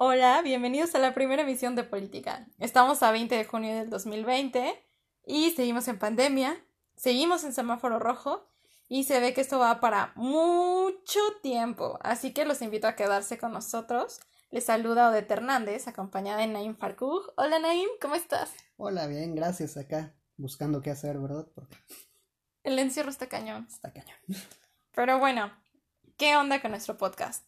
Hola, bienvenidos a la primera emisión de Política. Estamos a 20 de junio del 2020 y seguimos en pandemia, seguimos en semáforo rojo y se ve que esto va para mucho tiempo, así que los invito a quedarse con nosotros. Les saluda Odette Hernández, acompañada de Naim Farkuh. Hola Naim, ¿cómo estás? Hola, bien, gracias acá, buscando qué hacer, ¿verdad? Porque El encierro está cañón. está cañón. Pero bueno, ¿qué onda con nuestro podcast?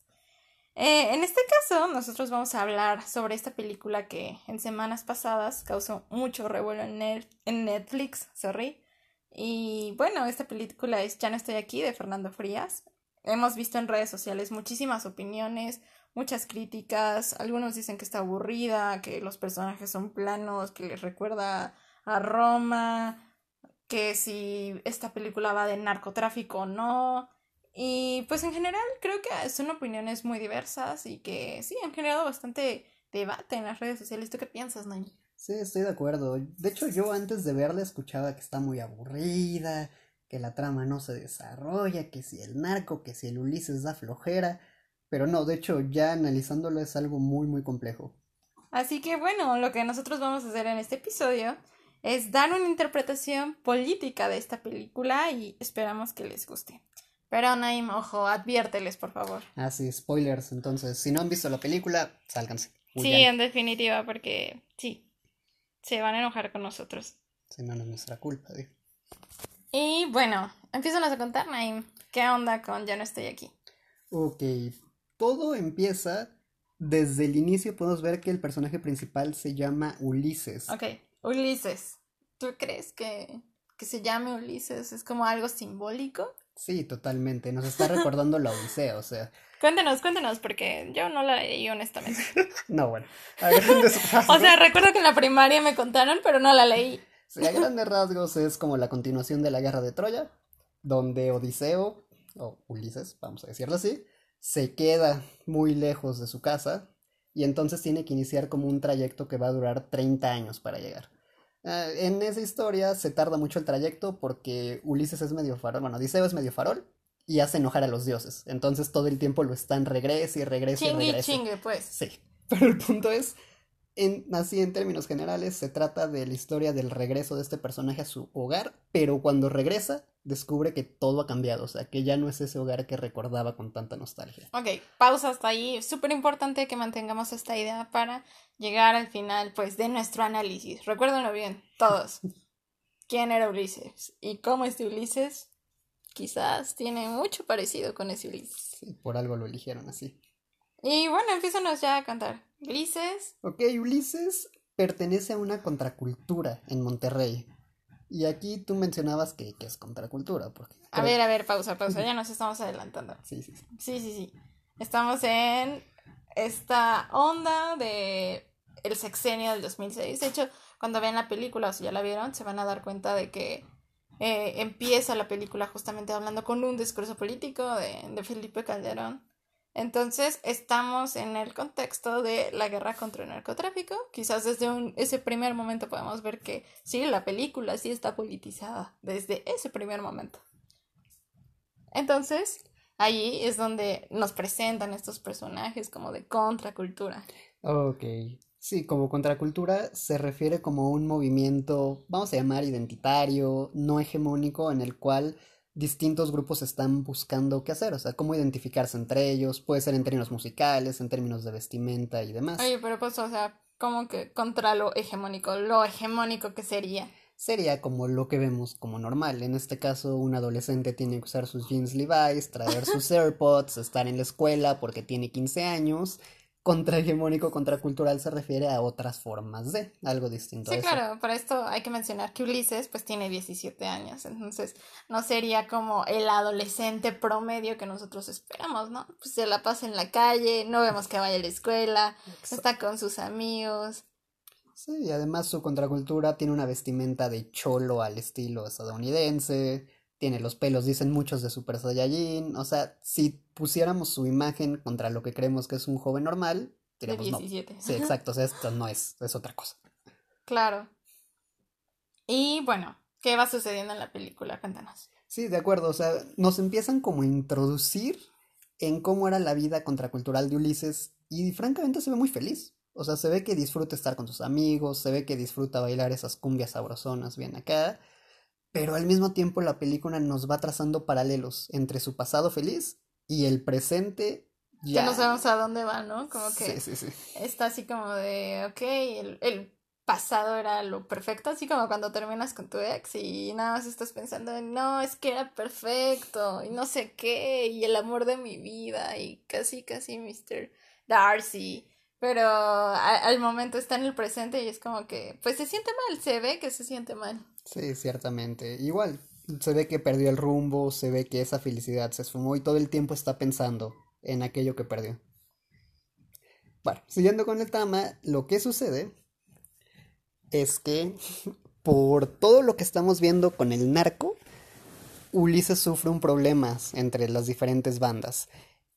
Eh, en este caso, nosotros vamos a hablar sobre esta película que en semanas pasadas causó mucho revuelo en, Net- en Netflix, sorry. Y bueno, esta película es Ya no estoy aquí de Fernando Frías. Hemos visto en redes sociales muchísimas opiniones, muchas críticas. Algunos dicen que está aburrida, que los personajes son planos, que les recuerda a Roma, que si esta película va de narcotráfico o no. Y pues en general creo que son opiniones muy diversas y que sí, han generado bastante debate en las redes sociales. ¿Tú qué piensas, Naim? Sí, estoy de acuerdo. De hecho, yo antes de verla escuchaba que está muy aburrida, que la trama no se desarrolla, que si el narco, que si el Ulises da flojera. Pero no, de hecho, ya analizándolo es algo muy, muy complejo. Así que bueno, lo que nosotros vamos a hacer en este episodio es dar una interpretación política de esta película y esperamos que les guste. Pero Naim, ojo, adviérteles, por favor. Ah, sí, spoilers. Entonces, si no han visto la película, sálganse. Sí, en definitiva, porque sí, se van a enojar con nosotros. Si no, no es nuestra culpa, digo. Y bueno, empiezanos a contar, Naim. ¿Qué onda con Ya no estoy aquí? Ok, todo empieza desde el inicio. Podemos ver que el personaje principal se llama Ulises. Ok, Ulises. ¿Tú crees que, que se llame Ulises es como algo simbólico? Sí, totalmente. Nos está recordando la Odisea, o sea. Cuéntenos, cuéntenos, porque yo no la leí honestamente. No, bueno. A grandes rasgos. O sea, recuerdo que en la primaria me contaron, pero no la leí. sí, a grandes rasgos es como la continuación de la guerra de Troya, donde Odiseo, o Ulises, vamos a decirlo así, se queda muy lejos de su casa y entonces tiene que iniciar como un trayecto que va a durar 30 años para llegar. Ah, en esa historia se tarda mucho el trayecto porque Ulises es medio farol, bueno, Odiseo es medio farol y hace enojar a los dioses. Entonces todo el tiempo lo están regrese y regrese y Chingue y regrese. chingue, pues. Sí, pero el punto es, en, así en términos generales, se trata de la historia del regreso de este personaje a su hogar, pero cuando regresa descubre que todo ha cambiado, o sea, que ya no es ese hogar que recordaba con tanta nostalgia. Ok, pausa hasta ahí. Súper importante que mantengamos esta idea para llegar al final, pues, de nuestro análisis. Recuérdenlo bien, todos. ¿Quién era Ulises? ¿Y cómo este Ulises? Quizás tiene mucho parecido con ese Ulises. Sí, por algo lo eligieron así. Y bueno, empiezanos ya a contar. Ulises. Ok, Ulises pertenece a una contracultura en Monterrey. Y aquí tú mencionabas que, que es contracultura, porque... A ver, a ver, pausa, pausa. Ya nos estamos adelantando. Sí, sí, sí. Sí, sí, sí. Estamos en esta onda de el sexenio del 2006. De hecho, cuando vean la película, o si ya la vieron, se van a dar cuenta de que eh, empieza la película justamente hablando con un discurso político de, de Felipe Calderón. Entonces, estamos en el contexto de la guerra contra el narcotráfico. Quizás desde un- ese primer momento podemos ver que sí, la película sí está politizada desde ese primer momento. Entonces, ahí es donde nos presentan estos personajes como de contracultura. Ok. Sí, como contracultura se refiere como un movimiento, vamos a llamar identitario, no hegemónico, en el cual distintos grupos están buscando qué hacer, o sea, cómo identificarse entre ellos, puede ser en términos musicales, en términos de vestimenta y demás. Oye, pero pues, o sea, como que contra lo hegemónico, lo hegemónico que sería. Sería como lo que vemos como normal. En este caso, un adolescente tiene que usar sus jeans Levi's, traer sus AirPods, estar en la escuela porque tiene 15 años. Contrahegemónico, contracultural se refiere a otras formas de algo distinto a Sí, eso. claro, para esto hay que mencionar que Ulises pues tiene 17 años, entonces no sería como el adolescente promedio que nosotros esperamos, ¿no? Pues se la pasa en la calle, no vemos que vaya a la escuela, está con sus amigos. Sí, y además su contracultura tiene una vestimenta de cholo al estilo estadounidense, tiene los pelos, dicen muchos de Super Saiyajin, o sea, si pusiéramos su imagen contra lo que creemos que es un joven normal, De diríamos no. 17. Sí, exacto, o sea, esto no es, es otra cosa. Claro. Y bueno, ¿qué va sucediendo en la película? Cuéntanos. Sí, de acuerdo, o sea, nos empiezan como a introducir en cómo era la vida contracultural de Ulises y francamente se ve muy feliz. O sea, se ve que disfruta estar con sus amigos, se ve que disfruta bailar esas cumbias sabrosonas bien acá, pero al mismo tiempo la película nos va trazando paralelos entre su pasado feliz y el presente ya. Que no sabemos a dónde va, ¿no? Como que sí, sí, sí. está así como de, ok, el, el pasado era lo perfecto, así como cuando terminas con tu ex y nada más estás pensando en, no, es que era perfecto y no sé qué, y el amor de mi vida y casi, casi Mr. Darcy. Pero al momento está en el presente y es como que, pues se siente mal, se ve que se siente mal. Sí, ciertamente. Igual, se ve que perdió el rumbo, se ve que esa felicidad se esfumó y todo el tiempo está pensando en aquello que perdió. Bueno, siguiendo con el tema, lo que sucede es que por todo lo que estamos viendo con el narco, Ulises sufre un problema entre las diferentes bandas.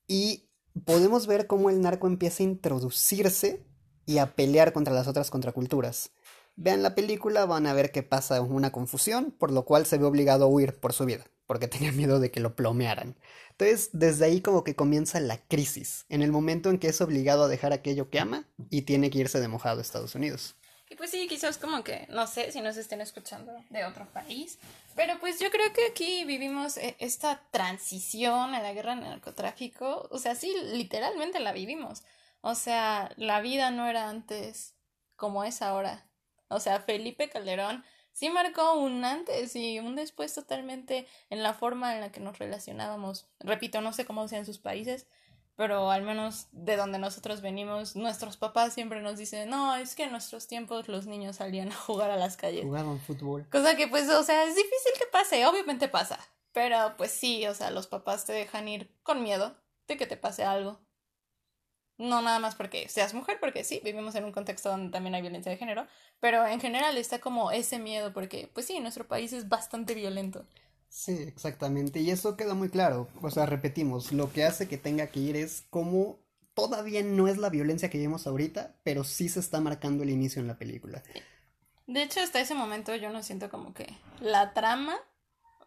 Y podemos ver cómo el narco empieza a introducirse y a pelear contra las otras contraculturas. Vean la película, van a ver que pasa una confusión, por lo cual se ve obligado a huir por su vida, porque tenía miedo de que lo plomearan. Entonces, desde ahí como que comienza la crisis, en el momento en que es obligado a dejar aquello que ama y tiene que irse de mojado a Estados Unidos. Y pues sí, quizás como que, no sé si nos estén escuchando de otro país, pero pues yo creo que aquí vivimos e, esta transición a la guerra del narcotráfico, o sea, sí, literalmente la vivimos. O sea, la vida no era antes como es ahora. O sea, Felipe Calderón sí marcó un antes y un después totalmente en la forma en la que nos relacionábamos. Repito, no sé cómo sean sus países, pero al menos de donde nosotros venimos, nuestros papás siempre nos dicen, no, es que en nuestros tiempos los niños salían a jugar a las calles. Jugaban fútbol. Cosa que pues, o sea, es difícil que pase, obviamente pasa, pero pues sí, o sea, los papás te dejan ir con miedo de que te pase algo. No nada más porque seas mujer, porque sí, vivimos en un contexto donde también hay violencia de género, pero en general está como ese miedo porque pues sí, nuestro país es bastante violento. Sí, exactamente. Y eso queda muy claro. O sea, repetimos, lo que hace que tenga que ir es como todavía no es la violencia que vemos ahorita, pero sí se está marcando el inicio en la película. De hecho, hasta ese momento yo no siento como que la trama,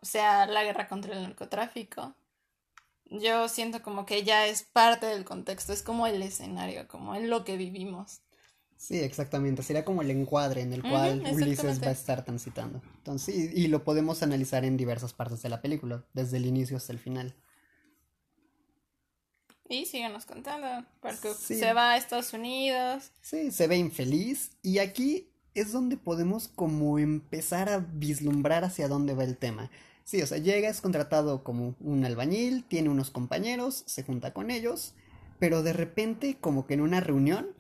o sea, la guerra contra el narcotráfico, yo siento como que ya es parte del contexto, es como el escenario, como en lo que vivimos. Sí, exactamente. Sería como el encuadre en el cual Ulises va a estar transitando. Entonces, y, lo podemos analizar en diversas partes de la película, desde el inicio hasta el final. Y síganos contando, porque se va a Estados Unidos. Sí, se ve infeliz. Y aquí es donde podemos como empezar a vislumbrar hacia dónde va el tema. Sí, o sea, llega, es contratado como un albañil, tiene unos compañeros, se junta con ellos, pero de repente, como que en una reunión,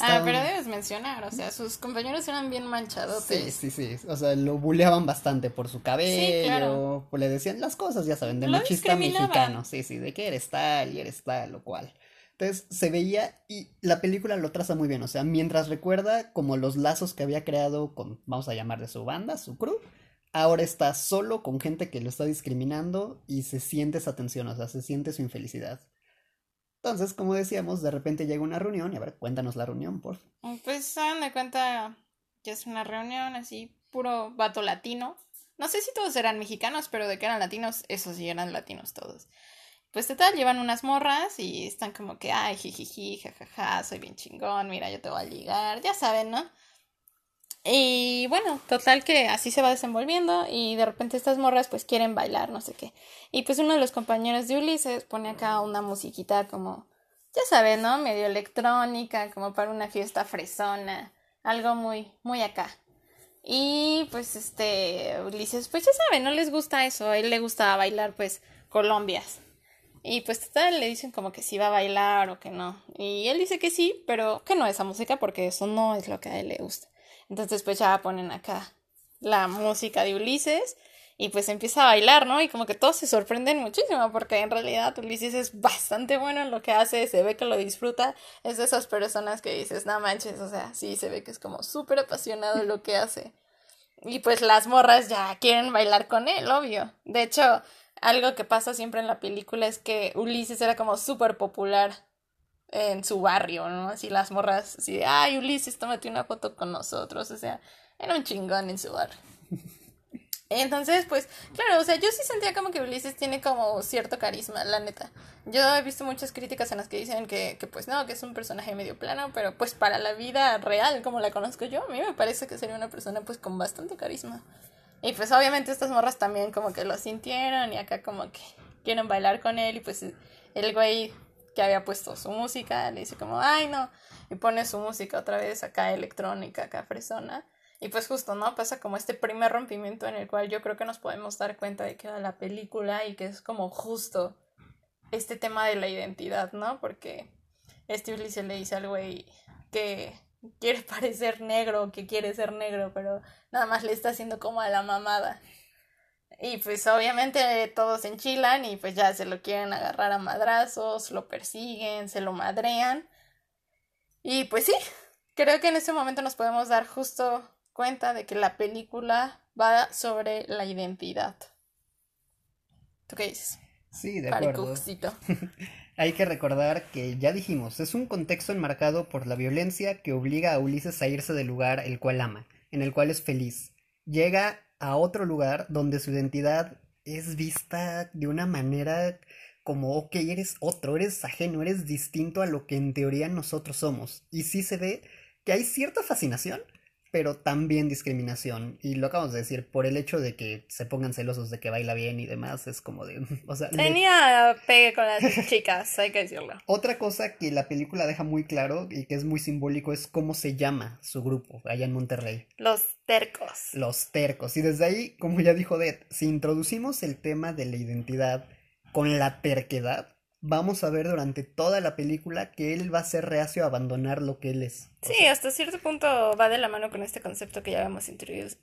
Ah, pero debes mencionar, o sea, sus compañeros eran bien manchados. Sí, sí, sí. O sea, lo buleaban bastante por su cabello. Pues le decían las cosas, ya saben, de machista mexicano. Sí, sí, de que eres tal y eres tal, lo cual. Entonces se veía y la película lo traza muy bien. O sea, mientras recuerda como los lazos que había creado con, vamos a llamar de su banda, su crew, ahora está solo con gente que lo está discriminando y se siente esa tensión, o sea, se siente su infelicidad. Entonces, como decíamos, de repente llega una reunión y a ver, cuéntanos la reunión, por Pues hagan de cuenta que es una reunión así, puro vato latino. No sé si todos eran mexicanos, pero de que eran latinos, esos sí eran latinos todos. Pues total, llevan unas morras y están como que, ay, jijiji, jajaja, soy bien chingón, mira, yo te voy a ligar, ya saben, ¿no? Y bueno, total que así se va desenvolviendo y de repente estas morras pues quieren bailar, no sé qué. Y pues uno de los compañeros de Ulises pone acá una musiquita como, ya saben, ¿no? Medio electrónica, como para una fiesta fresona, algo muy, muy acá. Y pues este, Ulises, pues ya saben, no les gusta eso, a él le gusta bailar pues colombias. Y pues total le dicen como que sí va a bailar o que no. Y él dice que sí, pero que no esa música porque eso no es lo que a él le gusta. Entonces pues ya ponen acá la música de Ulises y pues empieza a bailar, ¿no? Y como que todos se sorprenden muchísimo porque en realidad Ulises es bastante bueno en lo que hace, se ve que lo disfruta, es de esas personas que dices, no manches, o sea, sí, se ve que es como súper apasionado lo que hace. Y pues las morras ya quieren bailar con él, obvio. De hecho, algo que pasa siempre en la película es que Ulises era como súper popular en su barrio, ¿no? Así las morras, así de, ay, Ulises, tómate una foto con nosotros, o sea, era un chingón en su barrio. Entonces, pues, claro, o sea, yo sí sentía como que Ulises tiene como cierto carisma, la neta. Yo he visto muchas críticas en las que dicen que, que, pues no, que es un personaje medio plano, pero pues para la vida real, como la conozco yo, a mí me parece que sería una persona pues con bastante carisma. Y pues obviamente estas morras también como que lo sintieron y acá como que quieren bailar con él y pues el güey que había puesto su música le dice como, ay no, y pone su música otra vez acá electrónica, acá fresona. Y pues justo, ¿no? Pasa como este primer rompimiento en el cual yo creo que nos podemos dar cuenta de que era la película y que es como justo este tema de la identidad, ¿no? Porque este Ulises le dice al güey que quiere parecer negro, que quiere ser negro, pero nada más le está haciendo como a la mamada. Y pues obviamente todos se enchilan y pues ya se lo quieren agarrar a madrazos, lo persiguen, se lo madrean. Y pues sí, creo que en ese momento nos podemos dar justo cuenta de que la película va sobre la identidad. ¿Tú qué dices? Sí, de acuerdo. Hay que recordar que ya dijimos, es un contexto enmarcado por la violencia que obliga a Ulises a irse del lugar el cual ama, en el cual es feliz. Llega a otro lugar donde su identidad es vista de una manera como, ok, eres otro, eres ajeno, eres distinto a lo que en teoría nosotros somos. Y sí se ve que hay cierta fascinación pero también discriminación. Y lo acabamos de decir, por el hecho de que se pongan celosos de que baila bien y demás, es como de... O sea, Tenía pegue con las chicas, hay que decirlo. Otra cosa que la película deja muy claro y que es muy simbólico es cómo se llama su grupo allá en Monterrey. Los tercos. Los tercos. Y desde ahí, como ya dijo Ded, si introducimos el tema de la identidad con la terquedad, vamos a ver durante toda la película que él va a ser reacio a abandonar lo que él es. Sí, hasta cierto punto va de la mano con este concepto que ya habíamos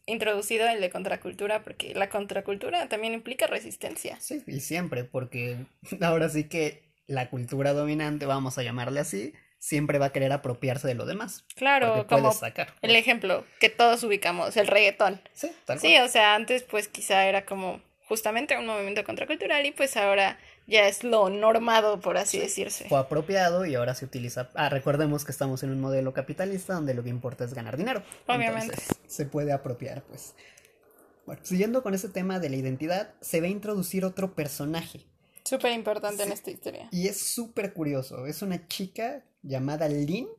introducido, el de contracultura, porque la contracultura también implica resistencia. Sí, y siempre, porque ahora sí que la cultura dominante, vamos a llamarle así, siempre va a querer apropiarse de lo demás. Claro, como sacar, el ejemplo que todos ubicamos, el reggaetón. Sí, tal cual. Sí, o sea, antes pues quizá era como justamente un movimiento contracultural y pues ahora ya es lo normado, por así decirse. Fue apropiado y ahora se utiliza. Ah, recordemos que estamos en un modelo capitalista donde lo que importa es ganar dinero. Obviamente. se puede apropiar, pues. Bueno, siguiendo con ese tema de la identidad, se va a introducir otro personaje. Súper importante en esta historia. Y es súper curioso. Es una chica llamada Lynn,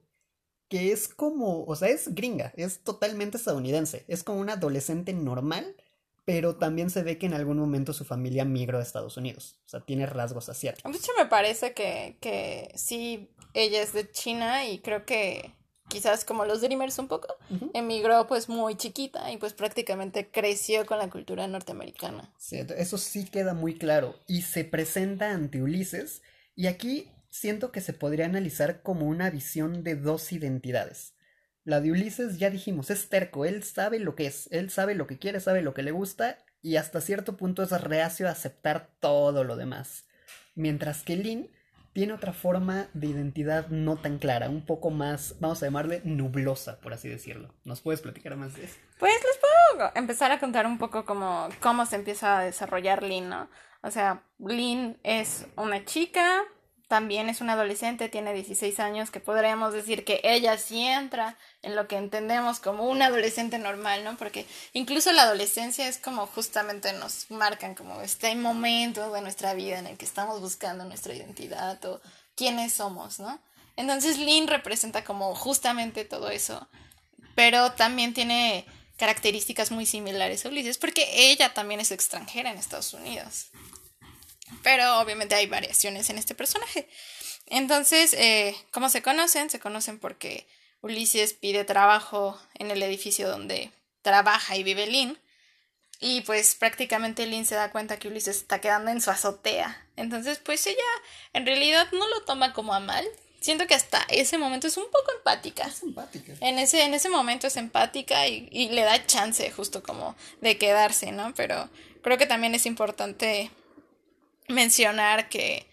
que es como, o sea, es gringa, es totalmente estadounidense. Es como una adolescente normal pero también se ve que en algún momento su familia migró a Estados Unidos. O sea, tiene rasgos asiáticos. De hecho, me parece que, que sí, ella es de China y creo que quizás como los Dreamers un poco, emigró pues muy chiquita y pues prácticamente creció con la cultura norteamericana. Sí, eso sí queda muy claro. Y se presenta ante Ulises y aquí siento que se podría analizar como una visión de dos identidades. La de Ulises ya dijimos, es terco, él sabe lo que es, él sabe lo que quiere, sabe lo que le gusta y hasta cierto punto es reacio a aceptar todo lo demás. Mientras que Lynn tiene otra forma de identidad no tan clara, un poco más, vamos a llamarle nublosa, por así decirlo. ¿Nos puedes platicar más de eso? Pues les puedo empezar a contar un poco cómo, cómo se empieza a desarrollar Lynn, ¿no? O sea, Lynn es una chica también es una adolescente, tiene 16 años, que podríamos decir que ella sí entra en lo que entendemos como un adolescente normal, ¿no? Porque incluso la adolescencia es como justamente nos marcan como este momento de nuestra vida en el que estamos buscando nuestra identidad o quiénes somos, ¿no? Entonces Lynn representa como justamente todo eso, pero también tiene características muy similares a Ulises porque ella también es extranjera en Estados Unidos. Pero obviamente hay variaciones en este personaje. Entonces, eh, ¿cómo se conocen? Se conocen porque Ulises pide trabajo en el edificio donde trabaja y vive Lynn. Y pues prácticamente Lynn se da cuenta que Ulises está quedando en su azotea. Entonces, pues ella en realidad no lo toma como a mal. Siento que hasta ese momento es un poco empática. Es empática. En ese, en ese momento es empática y, y le da chance justo como de quedarse, ¿no? Pero creo que también es importante mencionar que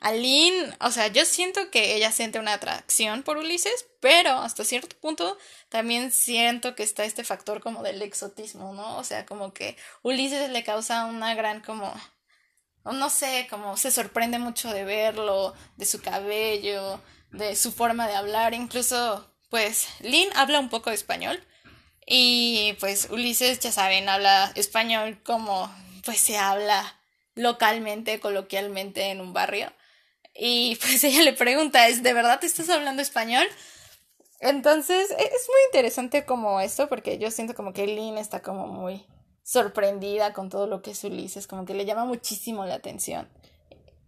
Aline, o sea, yo siento que ella siente una atracción por Ulises, pero hasta cierto punto también siento que está este factor como del exotismo, ¿no? O sea, como que Ulises le causa una gran como no sé, como se sorprende mucho de verlo, de su cabello, de su forma de hablar, incluso pues Lynn habla un poco de español Y pues Ulises, ya saben, habla español como pues se habla localmente, coloquialmente en un barrio. Y pues ella le pregunta, ¿es de verdad te estás hablando español? Entonces, e-, es muy interesante como esto, porque yo siento como que Lynn está como muy sorprendida con todo lo que es Ulises, como que le llama muchísimo la atención.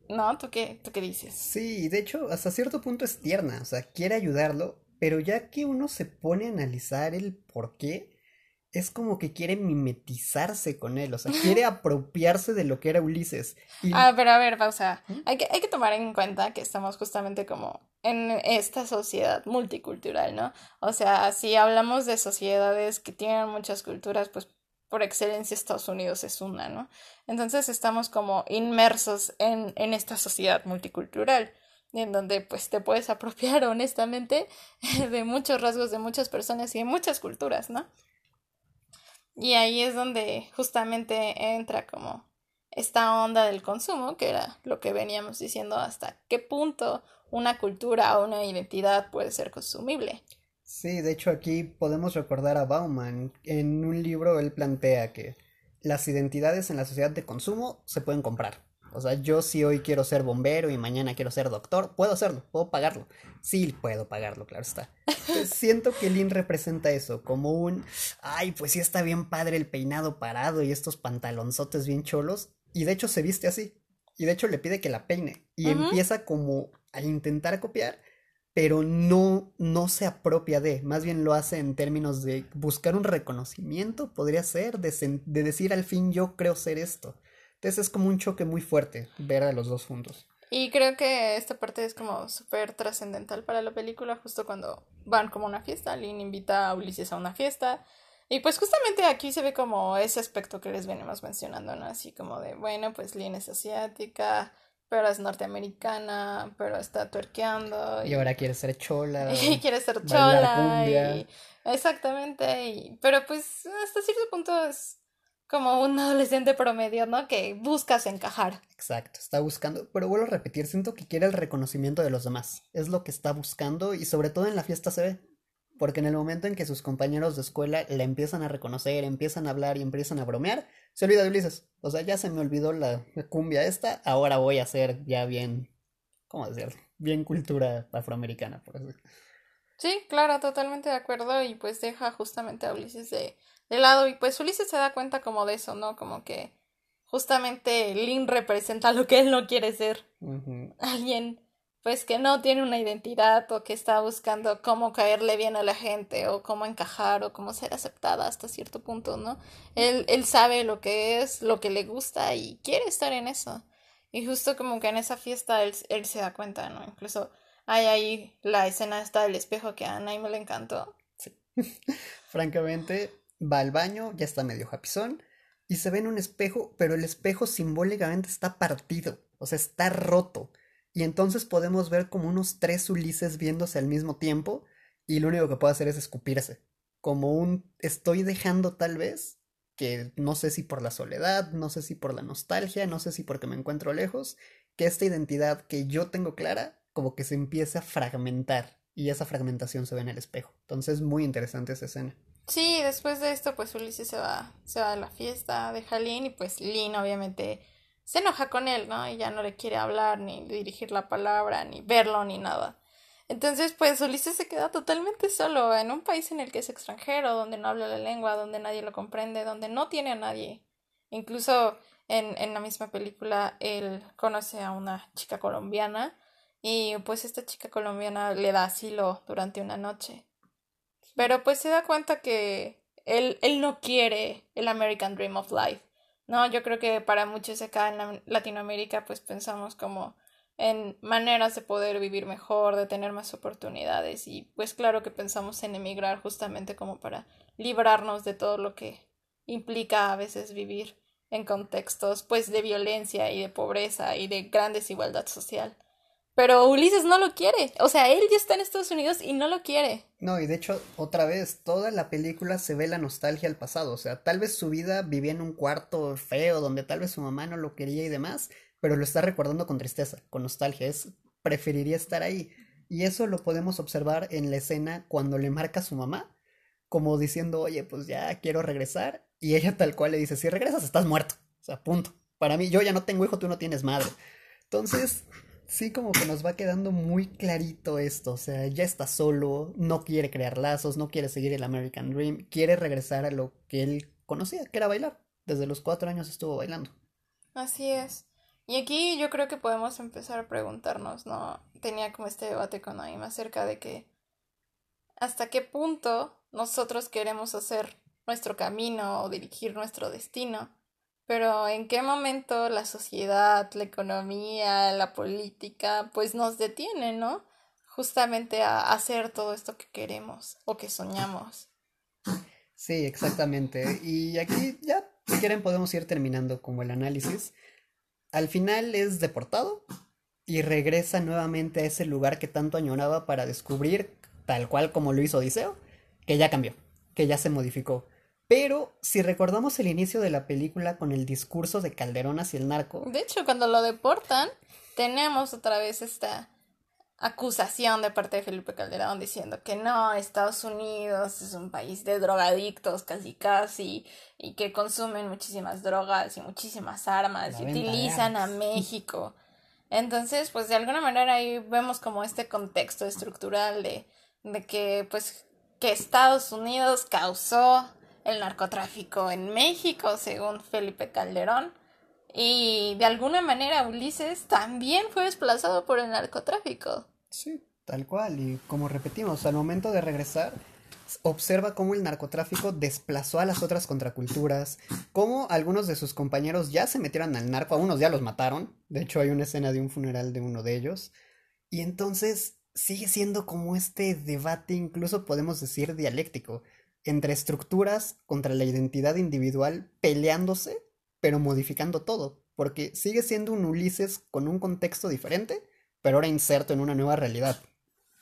¿No? ¿Tú qué, ¿Tú qué dices? Sí, de hecho, hasta cierto punto es tierna, o sea, quiere ayudarlo, pero ya que uno se pone a analizar el por qué, es como que quiere mimetizarse con él, o sea, quiere apropiarse de lo que era Ulises. Ah, pero a ver, pausa. ¿Mm? Hay que, hay que tomar en cuenta que estamos justamente como en esta sociedad multicultural, ¿no? O sea, si hablamos de sociedades que tienen muchas culturas, pues por excelencia Estados Unidos es una, ¿no? Entonces estamos como inmersos en, en esta sociedad multicultural en donde pues te puedes apropiar honestamente de muchos rasgos de muchas personas y de muchas culturas, ¿no? Y ahí es donde justamente entra como esta onda del consumo, que era lo que veníamos diciendo hasta qué punto una cultura o una identidad puede ser consumible. Sí, de hecho aquí podemos recordar a Bauman. En un libro él plantea que las identidades en la sociedad de consumo se pueden comprar. O sea, yo si hoy quiero ser bombero y mañana quiero ser doctor, puedo hacerlo, puedo pagarlo. Sí, puedo pagarlo, claro está. siento que Lynn representa eso, como un, ay, pues sí está bien padre el peinado parado y estos pantalonzotes bien cholos. Y de hecho se viste así. Y de hecho le pide que la peine. Y empieza como a intentar copiar, pero no, no se apropia de, más bien lo hace en términos de buscar un reconocimiento, podría ser, de, de decir al fin yo creo ser esto. Entonces es como un choque muy fuerte ver a los dos juntos. Y creo que esta parte es como súper trascendental para la película, justo cuando van como a una fiesta, Lynn invita a Ulises a una fiesta. Y pues justamente aquí se ve como ese aspecto que les venimos mencionando, ¿no? Así como de, bueno, pues Lynn es asiática, pero es norteamericana, pero está tuerqueando. Y, ahora quiere ser chola. Y quiere ser chola. Y... Exactamente. Y... Pero pues hasta cierto punto es como un adolescente promedio, ¿no? Que buscas encajar. Exacto, está buscando, pero vuelvo a repetir, siento que quiere el reconocimiento de los demás. Es lo que está buscando y sobre todo en la fiesta se ve. Porque en el momento en que sus compañeros de escuela la empiezan a reconocer, empiezan a hablar y empiezan a bromear, se olvida de Ulises. O sea, ya se me olvidó la cumbia esta, ahora voy a hacer ya bien, ¿cómo decirlo? Bien cultura afroamericana, por así Sí, claro, totalmente de acuerdo y pues deja justamente a Ulises de de lado y pues Ulises se da cuenta como de eso, ¿no? Como que justamente Lynn representa lo que él no quiere ser. Alguien pues que no tiene una identidad o que está buscando cómo caerle bien a la gente o cómo encajar o cómo ser aceptada hasta cierto punto, ¿no? Él, él sabe lo que es, lo que le gusta y quiere estar en eso. Y justo como que en esa fiesta él, él se da cuenta, ¿no? Incluso hay ahí la escena esta del espejo que a Ana me le encantó. Sí. Francamente, va al baño, ya está medio japizón, y se ve en un espejo, pero el espejo simbólicamente está partido, o sea, está roto. Y entonces podemos ver como unos tres Ulises viéndose al mismo tiempo, y lo único que puede hacer es escupirse. Como un estoy dejando tal vez, que no sé si por la soledad, no sé si por la nostalgia, no sé si porque me encuentro lejos, que esta identidad que yo tengo clara, como que se empieza a fragmentar, y esa fragmentación se ve en el espejo. Entonces, muy interesante esa escena. Sí, después de esto, pues Ulises se va, se va a la fiesta, deja a Lynn y pues Lynn obviamente se enoja con él, ¿no? Y ya no le quiere hablar, ni dirigir la palabra, ni verlo, ni nada. Entonces, pues Ulises se queda totalmente solo en un país en el que es extranjero, donde no habla la lengua, donde nadie lo comprende, donde no tiene a nadie. Incluso en, en la misma película él conoce a una chica colombiana y pues esta chica colombiana le da asilo durante una noche. Pero pues se da cuenta que él, él no quiere el American Dream of Life. No, yo creo que para muchos acá en Latinoamérica pues pensamos como en maneras de poder vivir mejor, de tener más oportunidades y pues claro que pensamos en emigrar justamente como para librarnos de todo lo que implica a veces vivir en contextos pues de violencia y de pobreza y de gran desigualdad social. Pero Ulises no lo quiere. O sea, él ya está en Estados Unidos y no lo quiere. No, y de hecho, otra vez, toda la película se ve la nostalgia al pasado. O sea, tal vez su vida vivía en un cuarto feo donde tal vez su mamá no lo quería y demás, pero lo está recordando con tristeza, con nostalgia. Es preferiría estar ahí. Y eso lo podemos observar en la escena cuando le marca su mamá. como diciendo, oye, pues ya quiero regresar. Y ella tal cual le dice, si regresas estás muerto. O sea, punto. Para mí, yo ya no tengo hijo, tú no tienes madre. Entonces, sí como que nos va quedando muy clarito esto. O sea, ya está solo, no quiere crear lazos, no quiere seguir el American Dream, quiere regresar a lo que él conocía, que era bailar. Desde los cuatro años estuvo bailando. Así es. Y aquí yo creo que podemos empezar a preguntarnos, ¿no? Tenía como este debate con Naima acerca de que hasta qué punto nosotros queremos hacer nuestro camino o dirigir nuestro destino, pero en qué momento la sociedad, la economía, la política, pues nos detiene, ¿no? Justamente a hacer todo esto que queremos o que soñamos. Sí, exactamente. Y aquí ya, si quieren, podemos ir terminando como el análisis. Al final es deportado y regresa nuevamente a ese lugar que tanto añoraba para descubrir, tal cual como lo hizo Odiseo, que ya cambió, que ya se modificó. Pero si recordamos el inicio de la película con el discurso de Calderón hacia el narco. De hecho, cuando lo deportan, tenemos otra vez esta acusación de parte de Felipe Calderón diciendo que no, Estados Unidos es un país de drogadictos casi casi y que consumen muchísimas drogas y muchísimas armas y utilizan a México. Entonces, pues de alguna manera ahí vemos como este contexto estructural de, de que pues que Estados Unidos causó el narcotráfico en México, según Felipe Calderón. Y de alguna manera Ulises también fue desplazado por el narcotráfico. Sí, tal cual. Y como repetimos, al momento de regresar, observa cómo el narcotráfico desplazó a las otras contraculturas, cómo algunos de sus compañeros ya se metieron al narco, a unos ya los mataron. De hecho, hay una escena de un funeral de uno de ellos. Y entonces sigue siendo como este debate, incluso podemos decir dialéctico, entre estructuras contra la identidad individual peleándose pero modificando todo, porque sigue siendo un Ulises con un contexto diferente, pero ahora inserto en una nueva realidad,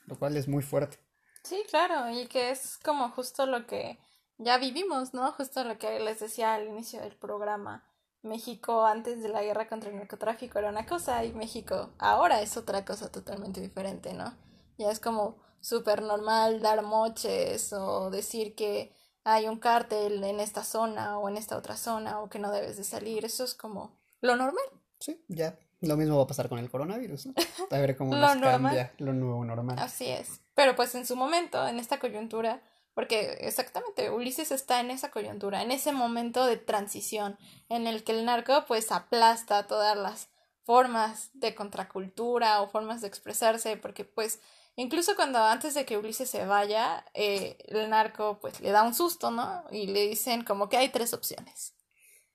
lo cual es muy fuerte. Sí, claro, y que es como justo lo que ya vivimos, ¿no? Justo lo que les decía al inicio del programa. México antes de la guerra contra el narcotráfico era una cosa y México ahora es otra cosa totalmente diferente, ¿no? Ya es como súper normal dar moches o decir que hay un cártel en esta zona o en esta otra zona o que no debes de salir. Eso es como lo normal. Sí, ya. Lo mismo va a pasar con el coronavirus, ¿no? A ver cómo nos cambia lo nuevo normal. Así es. Pero pues en su momento, en esta coyuntura, porque exactamente, Ulises está en esa coyuntura, en ese momento de transición, en el que el narco pues aplasta todas las formas de contracultura o formas de expresarse, porque pues Incluso cuando antes de que Ulises se vaya, eh, el narco pues le da un susto, ¿no? Y le dicen como que hay tres opciones.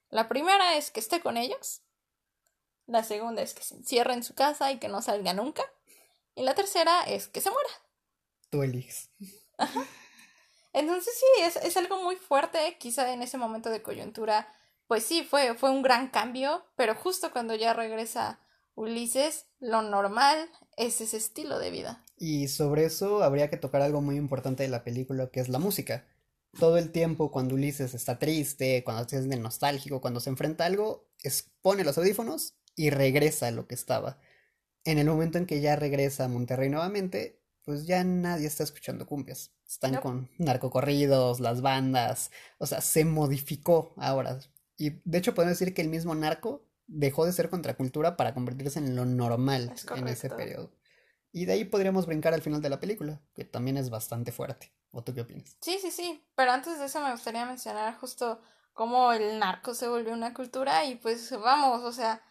La primera es que esté con ellos. La segunda es que se encierre en su casa y que no salga nunca. Y la tercera es que se muera. Tú eliges. Entonces sí, es, es algo muy fuerte. Quizá en ese momento de coyuntura, pues sí, fue, fue un gran cambio. Pero justo cuando ya regresa Ulises, lo normal es ese estilo de vida. Y sobre eso habría que tocar algo muy importante de la película, que es la música. Todo el tiempo cuando Ulises está triste, cuando se siente nostálgico, cuando se enfrenta a algo, pone los audífonos y regresa a lo que estaba. En el momento en que ya regresa a Monterrey nuevamente, pues ya nadie está escuchando cumbias. Están con narcocorridos, las bandas, o sea, se modificó ahora. Y de hecho podemos decir que el mismo narco dejó de ser contracultura para convertirse en lo normal en ese periodo. Y de ahí podríamos brincar al final de la película, que también es bastante fuerte. ¿O tú qué opinas? Sí, sí, sí. Pero antes de eso me gustaría mencionar justo cómo el narco se volvió una cultura y pues vamos, o sea,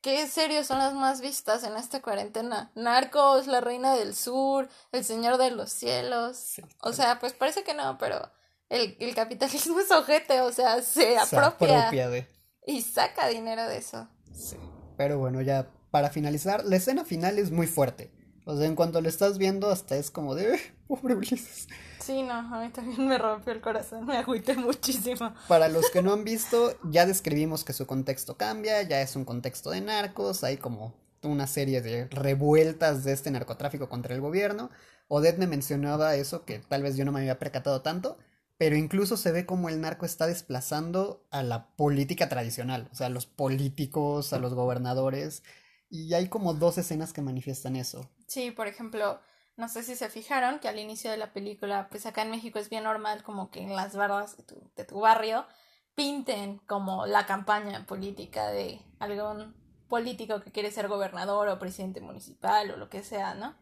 ¿qué series son las más vistas en esta cuarentena? Narcos, La Reina del Sur, El Señor de los Cielos. o sea, pues parece que no, pero el, el capitalismo es ojete, o sea, se, apropia, de... y saca dinero de eso. Sí. Pero bueno, ya para finalizar, la escena final es muy fuerte. O sea, en cuanto lo estás viendo, hasta es como de, pobre Ulises. Sí, no, a mí también me rompió el corazón, me agüité muchísimo. Para los que no han visto, ya describimos que su contexto cambia, ya es un contexto de narcos, hay como una serie de revueltas de este narcotráfico contra el gobierno. Odette me mencionaba eso, que tal vez yo no me había percatado tanto, pero incluso se ve como el narco está desplazando a la política tradicional, o sea, a los políticos, a los gobernadores, y hay como dos escenas que manifiestan eso. Sí, por ejemplo, No sé si se fijaron que al inicio de la película, pues acá en México es bien normal como que en las barras de tu, de tu barrio pinten como la campaña política de algún político que quiere ser gobernador o presidente municipal o lo que sea, ¿no?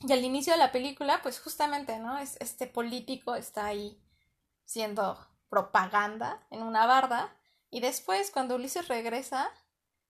Y al inicio de la película, pues justamente, ¿no? Es, este político está ahí siendo propaganda en una barda y después cuando Ulises regresa,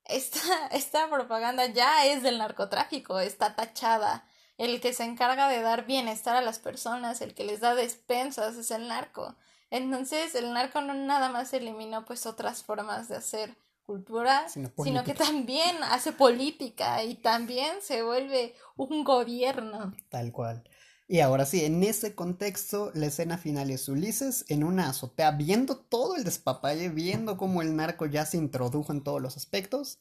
esta, esta propaganda ya es del narcotráfico, está tachada. El que se encarga de dar bienestar a las personas, el que les da despensas es el narco. Entonces el narco no nada más eliminó pues otras formas de hacer cultura, sino, que también hace política y también se vuelve un gobierno. Tal cual. Y ahora sí, en ese contexto, la escena final es Ulises en una azotea, viendo todo el despapalle, viendo cómo el narco ya se introdujo en todos los aspectos,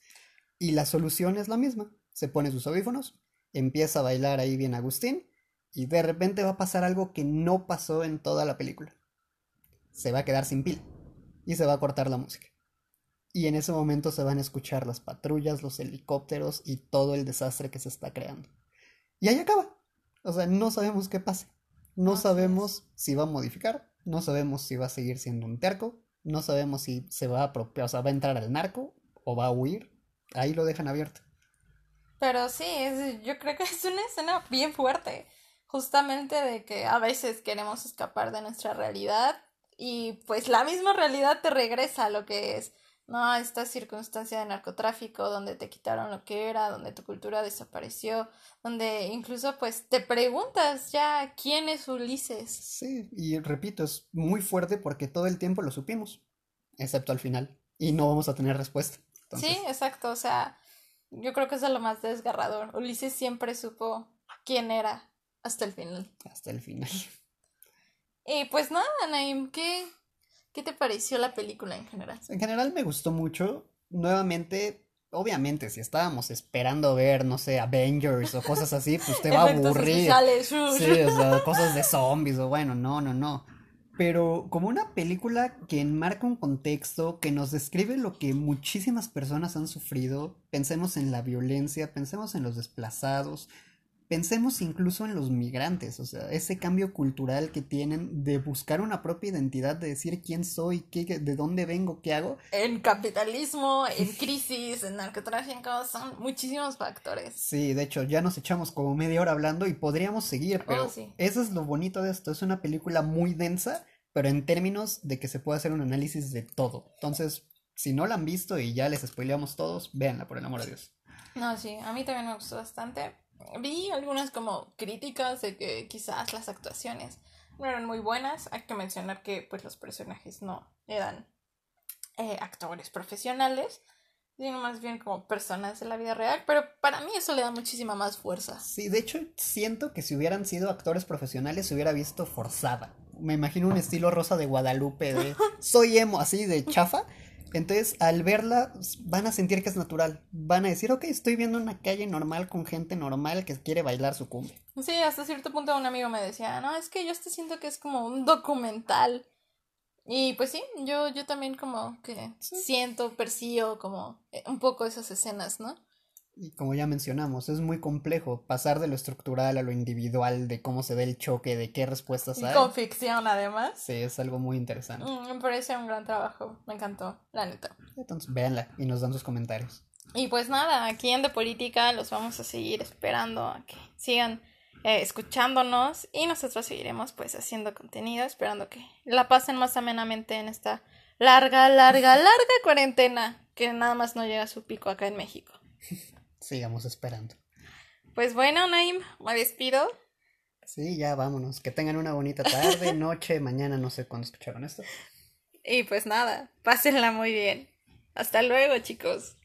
y la solución es la misma. Se pone sus audífonos, empieza a bailar ahí bien Agustín, y de repente va a pasar algo que no pasó en toda la película. Se va a quedar sin pila, y se va a cortar la música. Y en ese momento se van a escuchar las patrullas, los helicópteros y todo el desastre que se está creando. Y ahí acaba o sea, no sabemos qué pase. No sabemos si va a modificar, no sabemos si va a seguir siendo un terco, no sabemos si se va a apropiar, o sea, va a entrar al narco o va a huir. Ahí lo dejan abierto. Pero sí, yo creo que es una escena bien fuerte. Justamente de que a veces queremos escapar de nuestra realidad y pues la misma realidad te regresa a lo que es no esta circunstancia de narcotráfico donde te quitaron lo que era, donde tu cultura desapareció, donde incluso pues te preguntas ya quién es Ulises. Sí, y repito, es muy fuerte porque todo el tiempo lo supimos, excepto al final, y no vamos a tener respuesta. Sí, exacto, o sea, yo creo que es lo más desgarrador. Ulises siempre supo quién era hasta el final. Hasta el final. Y pues nada, Naim, ¿qué, ¿Qué te pareció la película en general? En general me gustó mucho. Nuevamente, obviamente, si estábamos esperando ver, no sé, Avengers o cosas así, pues te va a aburrir. Sí, o sea, cosas de zombies o bueno, no, no, no. Pero como una película que enmarca un contexto, que nos describe lo que muchísimas personas han sufrido, pensemos en la violencia, pensemos en los desplazados, Pensemos incluso en los migrantes, o sea, ese cambio cultural que tienen de buscar una propia identidad, de decir quién soy, qué, de dónde vengo, qué hago. En capitalismo, en crisis, en narcotráfico, son muchísimos factores. Sí, de hecho, ya nos echamos como media hora hablando y podríamos seguir, pero oh, eso es lo bonito de esto, es una película muy densa, pero en términos de que se puede hacer un análisis de todo. Entonces, si no la han visto y ya les spoileamos todos, véanla, por el amor de Dios. No, sí, a mí también me gustó bastante vi algunas como críticas de que quizás las actuaciones no eran muy buenas. Hay que mencionar que pues los personajes no eran eh, actores profesionales, sino más bien como personas de la vida real, pero para mí eso le da muchísima más fuerza. Sí, de hecho siento que si hubieran sido actores profesionales se hubiera visto forzada. Me imagino un estilo rosa de Guadalupe de soy emo, así de chafa. Entonces, al verla, van a sentir que es natural. Van a decir, ok, estoy viendo una calle normal con gente normal que quiere bailar su cumbia. Sí, hasta cierto punto un amigo me decía, no, es que yo te siento que es como un documental. Y pues sí, yo, yo también como que siento, percibo como eh, un poco esas escenas, ¿no? Y como ya mencionamos, es muy complejo pasar de lo estructural a lo individual, de cómo se ve el choque, de qué respuestas hay. Con ficción, además. Sí, es algo muy interesante. Mm, me parece un gran trabajo, me encantó, la neta. Entonces, véanla y nos dan sus comentarios. Y pues nada, aquí en De Política los vamos a seguir esperando a que sigan eh, escuchándonos y nosotros seguiremos pues haciendo contenido, esperando que la pasen más amenamente en esta larga, larga, larga cuarentena que nada más no llega a su pico acá en México. sigamos esperando. Pues bueno, Naim, me despido. Sí, ya vámonos. Que tengan una bonita tarde, noche, mañana, no sé cuándo escucharon esto. Y pues nada, pásenla muy bien. Hasta luego, chicos.